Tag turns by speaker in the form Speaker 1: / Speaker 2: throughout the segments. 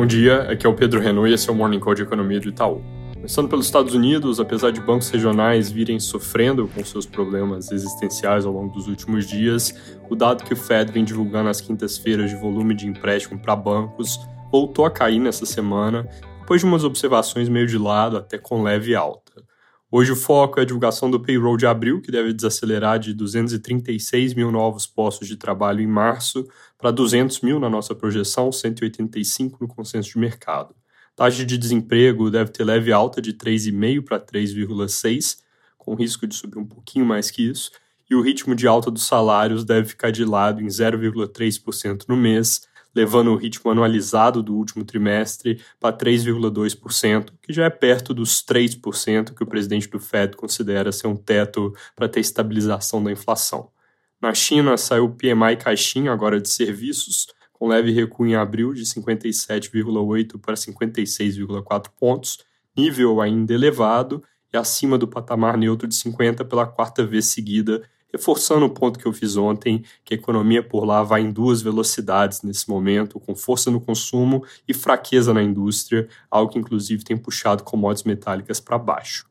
Speaker 1: Bom dia, aqui é o Pedro Renault e esse é o Morning Call de Economia do Itaú. Começando pelos Estados Unidos, apesar de bancos regionais virem sofrendo com seus problemas existenciais ao longo dos últimos dias, o dado que o Fed vem divulgando às quintas-feiras de volume de empréstimo para bancos voltou a cair nessa semana, depois de umas observações meio de lado, até com leve alta. Hoje o foco é a divulgação do payroll de abril, que deve desacelerar de 236 mil novos postos de trabalho em março para 200 mil na nossa projeção, 185 no consenso de mercado. Taxa de desemprego deve ter leve alta de 3,5 para 3,6, com risco de subir um pouquinho mais que isso, e o ritmo de alta dos salários deve ficar de lado em 0,3% no mês, levando o ritmo anualizado do último trimestre para 3,2%, que já é perto dos 3% que o presidente do Fed considera ser um teto para ter estabilização da inflação. Na China, saiu o PMI caixinha agora de serviços, com leve recuo em abril de 57,8 para 56,4 pontos, nível ainda elevado e acima do patamar neutro de 50 pela quarta vez seguida reforçando o ponto que eu fiz ontem, que a economia por lá vai em duas velocidades nesse momento, com força no consumo e fraqueza na indústria, algo que inclusive tem puxado commodities metálicas para baixo.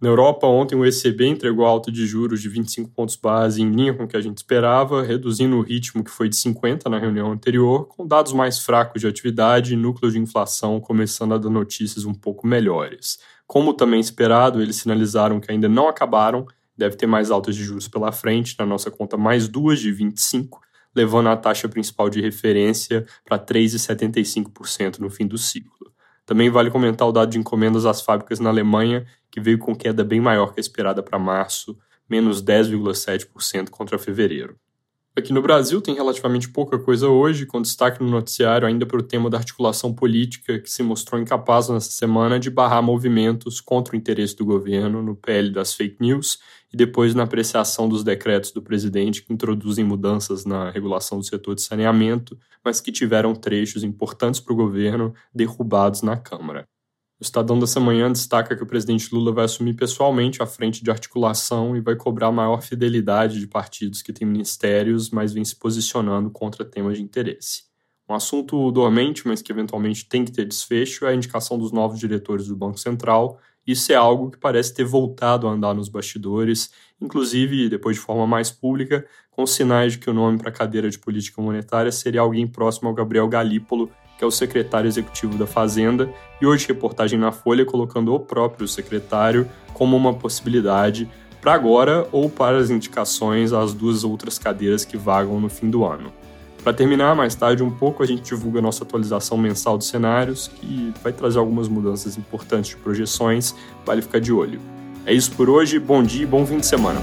Speaker 1: Na Europa, ontem o ECB entregou alta de juros de 25 pontos base em linha com o que a gente esperava, reduzindo o ritmo que foi de 50 na reunião anterior, com dados mais fracos de atividade e núcleo de inflação começando a dar notícias um pouco melhores. Como também esperado, eles sinalizaram que ainda não acabaram deve ter mais altas de juros pela frente, na nossa conta mais duas de 25, levando a taxa principal de referência para 3,75% no fim do ciclo. Também vale comentar o dado de encomendas às fábricas na Alemanha, que veio com queda bem maior que a esperada para março, menos 10,7% contra fevereiro. Aqui no Brasil tem relativamente pouca coisa hoje, com destaque no noticiário ainda para o tema da articulação política, que se mostrou incapaz nessa semana de barrar movimentos contra o interesse do governo no PL das fake news e depois na apreciação dos decretos do presidente que introduzem mudanças na regulação do setor de saneamento, mas que tiveram trechos importantes para o governo derrubados na Câmara. O Estadão dessa manhã destaca que o presidente Lula vai assumir pessoalmente a frente de articulação e vai cobrar maior fidelidade de partidos que têm ministérios, mas vêm se posicionando contra temas de interesse. Um assunto dormente, mas que eventualmente tem que ter desfecho, é a indicação dos novos diretores do Banco Central. Isso é algo que parece ter voltado a andar nos bastidores, inclusive depois de forma mais pública, com sinais de que o nome para a cadeira de política monetária seria alguém próximo ao Gabriel Galípolo, que é o secretário executivo da Fazenda, e hoje reportagem na Folha colocando o próprio secretário como uma possibilidade para agora ou para as indicações às duas outras cadeiras que vagam no fim do ano. Para terminar, mais tarde um pouco a gente divulga a nossa atualização mensal dos cenários, que vai trazer algumas mudanças importantes de projeções, vale ficar de olho. É isso por hoje, bom dia e bom fim de semana.